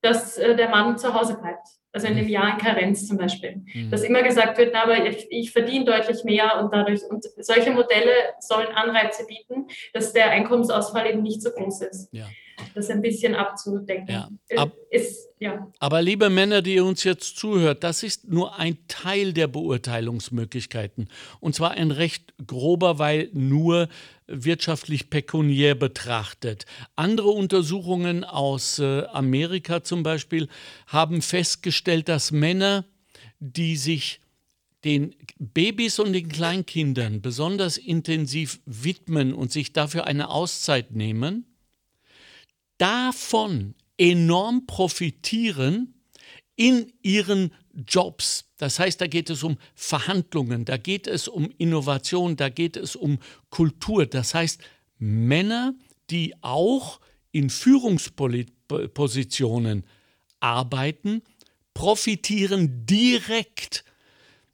dass äh, der Mann zu Hause bleibt. Also in einem mhm. Jahr in Karenz zum Beispiel. Mhm. Dass immer gesagt wird, na, aber ich, ich, verdiene deutlich mehr und dadurch, und solche Modelle sollen Anreize bieten, dass der Einkommensausfall eben nicht so groß ist. Ja. Das ein bisschen abzudecken. Ja. Äh, Ab, ist, ja. Aber liebe Männer, die uns jetzt zuhört, das ist nur ein Teil der Beurteilungsmöglichkeiten. Und zwar ein recht grober, weil nur wirtschaftlich pekuniär betrachtet. Andere Untersuchungen aus äh, Amerika zum Beispiel haben festgestellt, dass Männer, die sich den Babys und den Kleinkindern besonders intensiv widmen und sich dafür eine Auszeit nehmen, davon enorm profitieren in ihren Jobs. Das heißt, da geht es um Verhandlungen, da geht es um Innovation, da geht es um Kultur. Das heißt, Männer, die auch in Führungspositionen arbeiten, profitieren direkt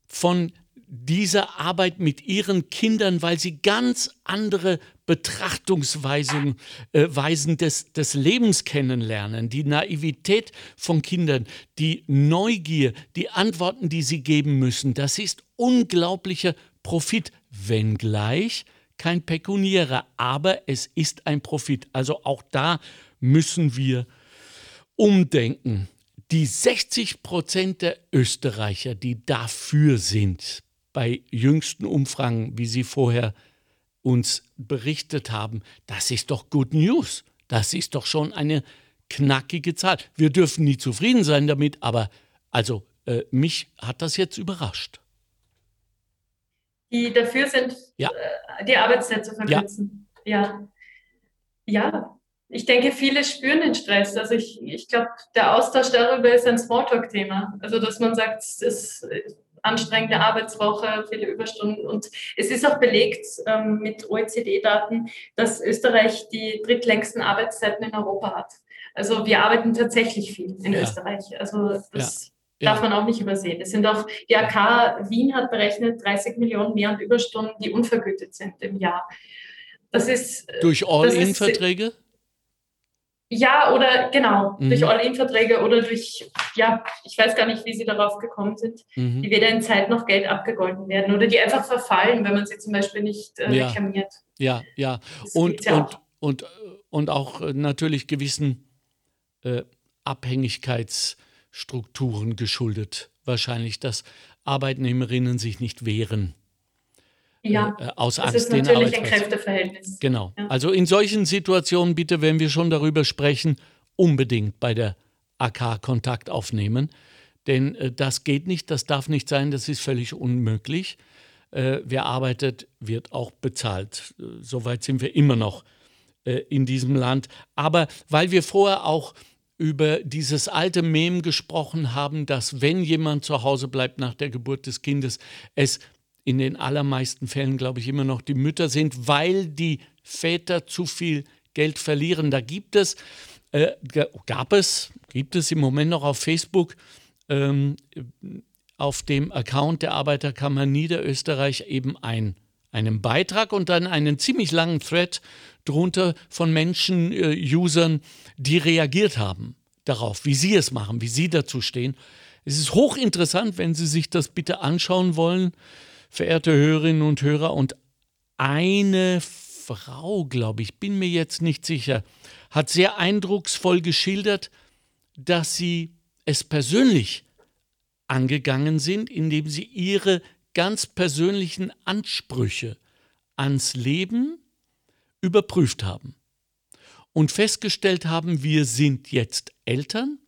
von dieser Arbeit mit ihren Kindern, weil sie ganz andere Betrachtungsweisen äh, Weisen des, des Lebens kennenlernen, die Naivität von Kindern, die Neugier, die Antworten, die sie geben müssen. Das ist unglaublicher Profit, wenngleich kein pekuniärer, aber es ist ein Profit. Also auch da müssen wir umdenken. Die 60 Prozent der Österreicher, die dafür sind, bei jüngsten Umfragen, wie Sie vorher uns berichtet haben, das ist doch Good News. Das ist doch schon eine knackige Zahl. Wir dürfen nie zufrieden sein damit, aber also äh, mich hat das jetzt überrascht. Die dafür sind, ja. äh, die Arbeitszeit zu verkürzen. Ja. ja. Ja. Ich denke, viele spüren den Stress. Also ich, ich glaube, der Austausch darüber ist ein Smalltalk-Thema. Also dass man sagt, es ist anstrengende Arbeitswoche, viele Überstunden. Und es ist auch belegt ähm, mit OECD-Daten, dass Österreich die drittlängsten Arbeitszeiten in Europa hat. Also wir arbeiten tatsächlich viel in ja. Österreich. Also das ja. darf man auch nicht übersehen. Es sind auch, die AK Wien hat berechnet 30 Millionen mehr und Überstunden, die unvergütet sind im Jahr. Das ist. Durch All-In-Verträge? Ja, oder genau, mhm. durch All-In-Verträge oder durch, ja, ich weiß gar nicht, wie sie darauf gekommen sind, mhm. die weder in Zeit noch Geld abgegolten werden oder die einfach verfallen, wenn man sie zum Beispiel nicht äh, ja. reklamiert. Ja, ja. und, ja und, und, und auch äh, natürlich gewissen äh, Abhängigkeitsstrukturen geschuldet. Wahrscheinlich, dass Arbeitnehmerinnen sich nicht wehren ja, äh, aus das Angst, ist natürlich den ein Kräfteverhältnis. Genau. Ja. Also in solchen Situationen bitte, wenn wir schon darüber sprechen, unbedingt bei der AK Kontakt aufnehmen. Denn äh, das geht nicht, das darf nicht sein, das ist völlig unmöglich. Äh, wer arbeitet, wird auch bezahlt. Äh, soweit sind wir immer noch äh, in diesem Land. Aber weil wir vorher auch über dieses alte Mem gesprochen haben, dass wenn jemand zu Hause bleibt nach der Geburt des Kindes, es in den allermeisten Fällen, glaube ich, immer noch die Mütter sind, weil die Väter zu viel Geld verlieren. Da gibt es, äh, gab es, gibt es im Moment noch auf Facebook ähm, auf dem Account der Arbeiterkammer Niederösterreich eben ein, einen Beitrag und dann einen ziemlich langen Thread drunter von Menschen, äh, Usern, die reagiert haben darauf, wie sie es machen, wie sie dazu stehen. Es ist hochinteressant, wenn Sie sich das bitte anschauen wollen verehrte Hörerinnen und Hörer. Und eine Frau, glaube ich, bin mir jetzt nicht sicher, hat sehr eindrucksvoll geschildert, dass sie es persönlich angegangen sind, indem sie ihre ganz persönlichen Ansprüche ans Leben überprüft haben und festgestellt haben, wir sind jetzt Eltern,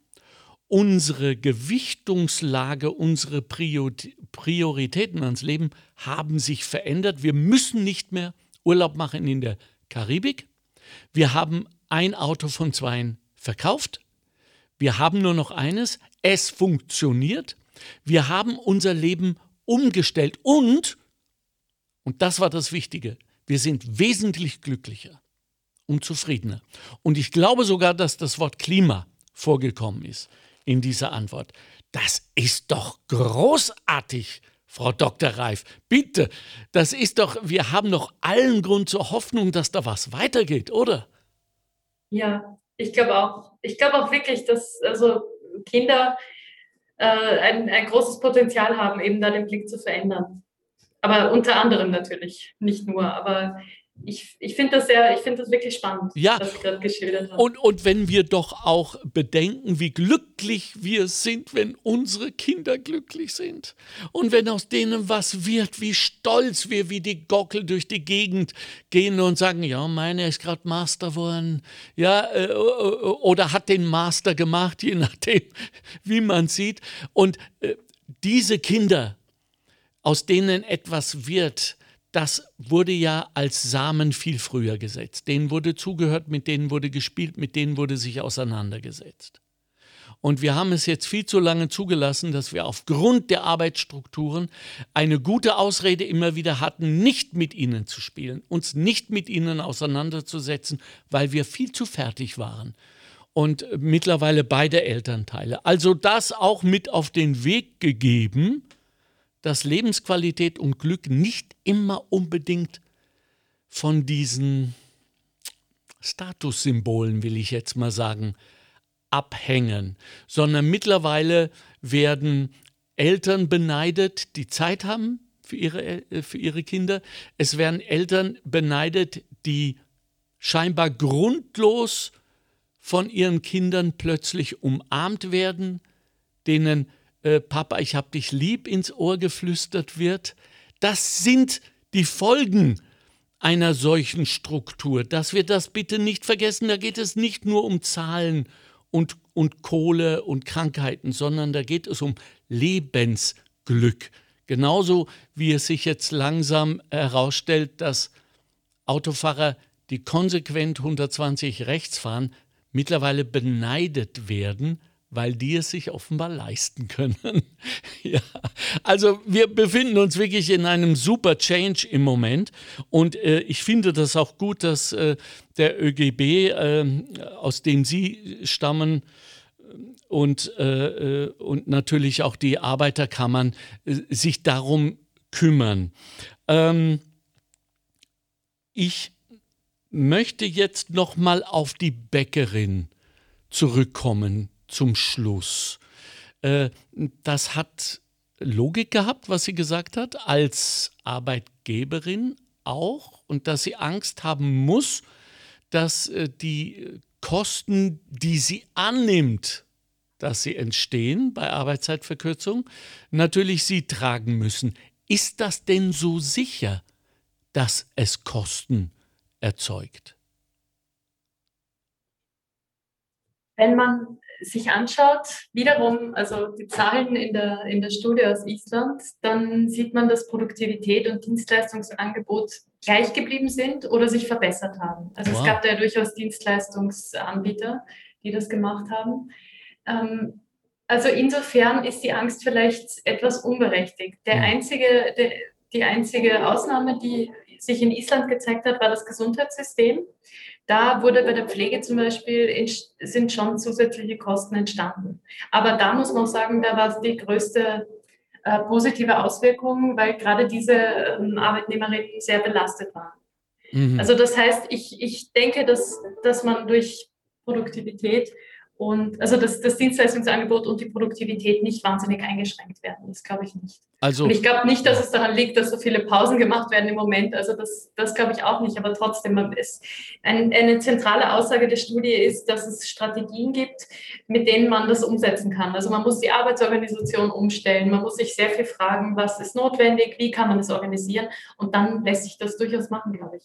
unsere Gewichtungslage, unsere Prioritäten ans Leben haben sich verändert. Wir müssen nicht mehr Urlaub machen in der Karibik. Wir haben ein Auto von zweien verkauft. Wir haben nur noch eines. Es funktioniert. Wir haben unser Leben umgestellt und, und das war das Wichtige, wir sind wesentlich glücklicher und zufriedener. Und ich glaube sogar, dass das Wort Klima vorgekommen ist in dieser Antwort. Das ist doch großartig, Frau Dr. Reif. Bitte, das ist doch, wir haben doch allen Grund zur Hoffnung, dass da was weitergeht, oder? Ja, ich glaube auch. Ich glaube auch wirklich, dass also Kinder äh, ein, ein großes Potenzial haben, eben da den Blick zu verändern. Aber unter anderem natürlich, nicht nur. Aber ich, ich finde das sehr, ich finde das wirklich spannend, ja. was Sie gerade geschildert haben. Und, und wenn wir doch auch bedenken, wie glücklich wir sind, wenn unsere Kinder glücklich sind. Und wenn aus denen was wird, wie stolz wir wie die Gockel durch die Gegend gehen und sagen, ja, meine ist gerade Master geworden. Ja, äh, oder hat den Master gemacht, je nachdem, wie man sieht. Und äh, diese Kinder, aus denen etwas wird, das wurde ja als Samen viel früher gesetzt. Denen wurde zugehört, mit denen wurde gespielt, mit denen wurde sich auseinandergesetzt. Und wir haben es jetzt viel zu lange zugelassen, dass wir aufgrund der Arbeitsstrukturen eine gute Ausrede immer wieder hatten, nicht mit ihnen zu spielen, uns nicht mit ihnen auseinanderzusetzen, weil wir viel zu fertig waren. Und mittlerweile beide Elternteile. Also das auch mit auf den Weg gegeben, dass Lebensqualität und Glück nicht immer unbedingt von diesen Statussymbolen, will ich jetzt mal sagen, abhängen, sondern mittlerweile werden Eltern beneidet, die Zeit haben für ihre, äh, für ihre Kinder. Es werden Eltern beneidet, die scheinbar grundlos von ihren Kindern plötzlich umarmt werden, denen äh, Papa, ich hab dich lieb ins Ohr geflüstert wird. Das sind die Folgen einer solchen Struktur, dass wir das bitte nicht vergessen. Da geht es nicht nur um Zahlen und, und Kohle und Krankheiten, sondern da geht es um Lebensglück. Genauso wie es sich jetzt langsam herausstellt, dass Autofahrer, die konsequent 120 rechts fahren, mittlerweile beneidet werden, weil die es sich offenbar leisten können. ja, also wir befinden uns wirklich in einem super Change im Moment und äh, ich finde das auch gut, dass äh, der ÖGB, äh, aus dem Sie stammen, und, äh, äh, und natürlich auch die Arbeiterkammern äh, sich darum kümmern. Ähm, ich möchte jetzt noch mal auf die Bäckerin zurückkommen, zum Schluss. Äh, das hat Logik gehabt, was sie gesagt hat, als Arbeitgeberin auch und dass sie Angst haben muss, dass äh, die Kosten, die sie annimmt, dass sie entstehen bei Arbeitszeitverkürzung, natürlich sie tragen müssen. Ist das denn so sicher, dass es Kosten erzeugt? Wenn man sich anschaut, wiederum, also die Zahlen in der, in der Studie aus Island, dann sieht man, dass Produktivität und Dienstleistungsangebot gleich geblieben sind oder sich verbessert haben. Also wow. es gab da ja durchaus Dienstleistungsanbieter, die das gemacht haben. Ähm, also insofern ist die Angst vielleicht etwas unberechtigt. Der einzige, der, die einzige Ausnahme, die sich in Island gezeigt hat, war das Gesundheitssystem. Da wurde bei der Pflege zum Beispiel sind schon zusätzliche Kosten entstanden. Aber da muss man sagen, da war es die größte äh, positive Auswirkung, weil gerade diese ähm, Arbeitnehmerinnen sehr belastet waren. Mhm. Also das heißt, ich, ich denke, dass, dass man durch Produktivität und also dass das Dienstleistungsangebot und die Produktivität nicht wahnsinnig eingeschränkt werden. Das glaube ich nicht. Also, und ich glaube nicht, dass es daran liegt, dass so viele Pausen gemacht werden im Moment. Also das, das glaube ich auch nicht. Aber trotzdem, ist ein, eine zentrale Aussage der Studie ist, dass es Strategien gibt, mit denen man das umsetzen kann. Also man muss die Arbeitsorganisation umstellen. Man muss sich sehr viel fragen, was ist notwendig, wie kann man es organisieren. Und dann lässt sich das durchaus machen, glaube ich.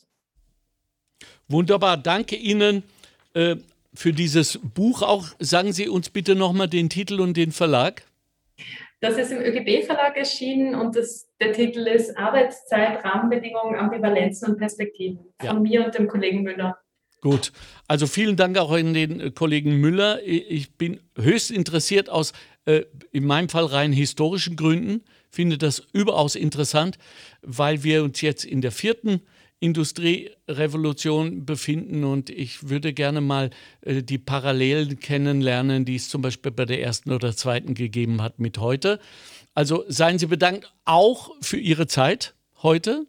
Wunderbar, danke Ihnen. Für dieses Buch auch. Sagen Sie uns bitte nochmal den Titel und den Verlag. Das ist im ÖGB-Verlag erschienen und das, der Titel ist Arbeitszeit, Rahmenbedingungen, Ambivalenzen und Perspektiven von ja. mir und dem Kollegen Müller. Gut, also vielen Dank auch an den äh, Kollegen Müller. Ich bin höchst interessiert aus, äh, in meinem Fall rein historischen Gründen, finde das überaus interessant, weil wir uns jetzt in der vierten Industrierevolution befinden und ich würde gerne mal äh, die Parallelen kennenlernen, die es zum Beispiel bei der ersten oder zweiten gegeben hat mit heute. Also seien Sie bedankt auch für Ihre Zeit heute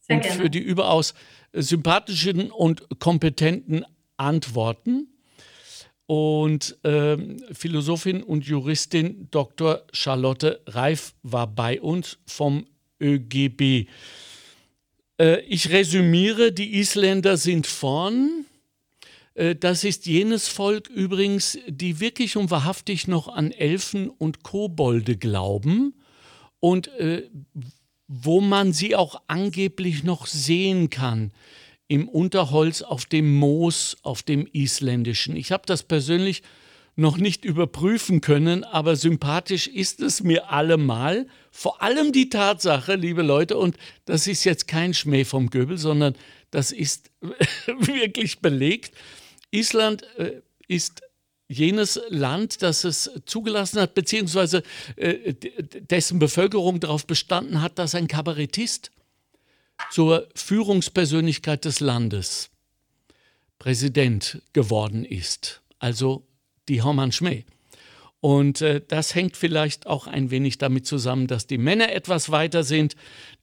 Sehr und gerne. für die überaus sympathischen und kompetenten Antworten. Und äh, Philosophin und Juristin Dr. Charlotte Reif war bei uns vom ÖGB. Äh, ich resümiere, die Isländer sind vorn. Äh, das ist jenes Volk übrigens, die wirklich und wahrhaftig noch an Elfen und Kobolde glauben und äh, wo man sie auch angeblich noch sehen kann im Unterholz auf dem Moos, auf dem isländischen. Ich habe das persönlich noch nicht überprüfen können, aber sympathisch ist es mir allemal. Vor allem die Tatsache, liebe Leute, und das ist jetzt kein Schmäh vom Göbel, sondern das ist wirklich belegt. Island äh, ist jenes Land, das es zugelassen hat, beziehungsweise äh, dessen Bevölkerung darauf bestanden hat, dass ein Kabarettist zur Führungspersönlichkeit des Landes Präsident geworden ist. Also die Hermann Schmäh. Und äh, das hängt vielleicht auch ein wenig damit zusammen, dass die Männer etwas weiter sind.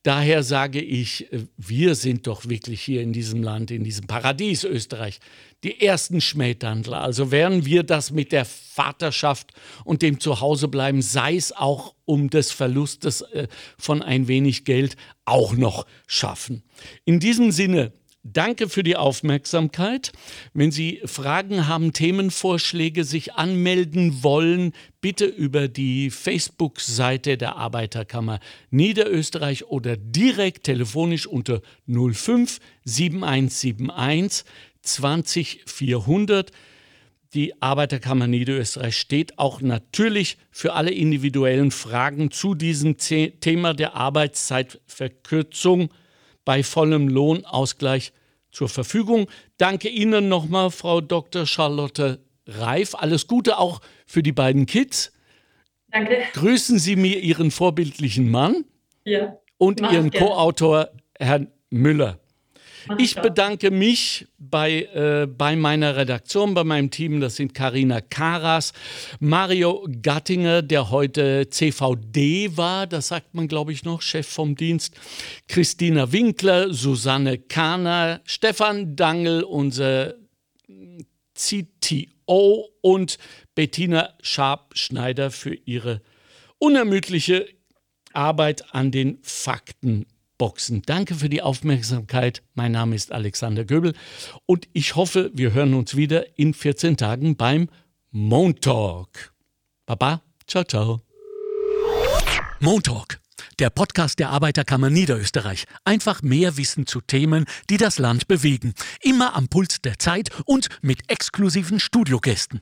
Daher sage ich, äh, wir sind doch wirklich hier in diesem Land, in diesem Paradies Österreich, die ersten Schmähtandler. Also werden wir das mit der Vaterschaft und dem Zuhausebleiben, sei es auch um des Verlustes äh, von ein wenig Geld, auch noch schaffen. In diesem Sinne Danke für die Aufmerksamkeit. Wenn Sie Fragen haben, Themenvorschläge, sich anmelden wollen, bitte über die Facebook-Seite der Arbeiterkammer Niederösterreich oder direkt telefonisch unter 05 7171 20 400. Die Arbeiterkammer Niederösterreich steht auch natürlich für alle individuellen Fragen zu diesem Thema der Arbeitszeitverkürzung bei vollem Lohnausgleich zur Verfügung. Danke Ihnen nochmal, Frau Dr. Charlotte Reif. Alles Gute auch für die beiden Kids. Danke. Grüßen Sie mir Ihren vorbildlichen Mann ja. und Ihren Co-Autor Herrn Müller. Ich bedanke mich bei, äh, bei meiner Redaktion, bei meinem Team. Das sind Karina Karas, Mario Gattinger, der heute CVD war, das sagt man, glaube ich, noch, Chef vom Dienst, Christina Winkler, Susanne Kahner, Stefan Dangel, unser CTO und Bettina Scharp-Schneider für ihre unermüdliche Arbeit an den Fakten. Boxen. Danke für die Aufmerksamkeit. Mein Name ist Alexander Göbel und ich hoffe, wir hören uns wieder in 14 Tagen beim Montalk. Baba, ciao, ciao. Montalk, der Podcast der Arbeiterkammer Niederösterreich. Einfach mehr Wissen zu Themen, die das Land bewegen. Immer am Puls der Zeit und mit exklusiven Studiogästen.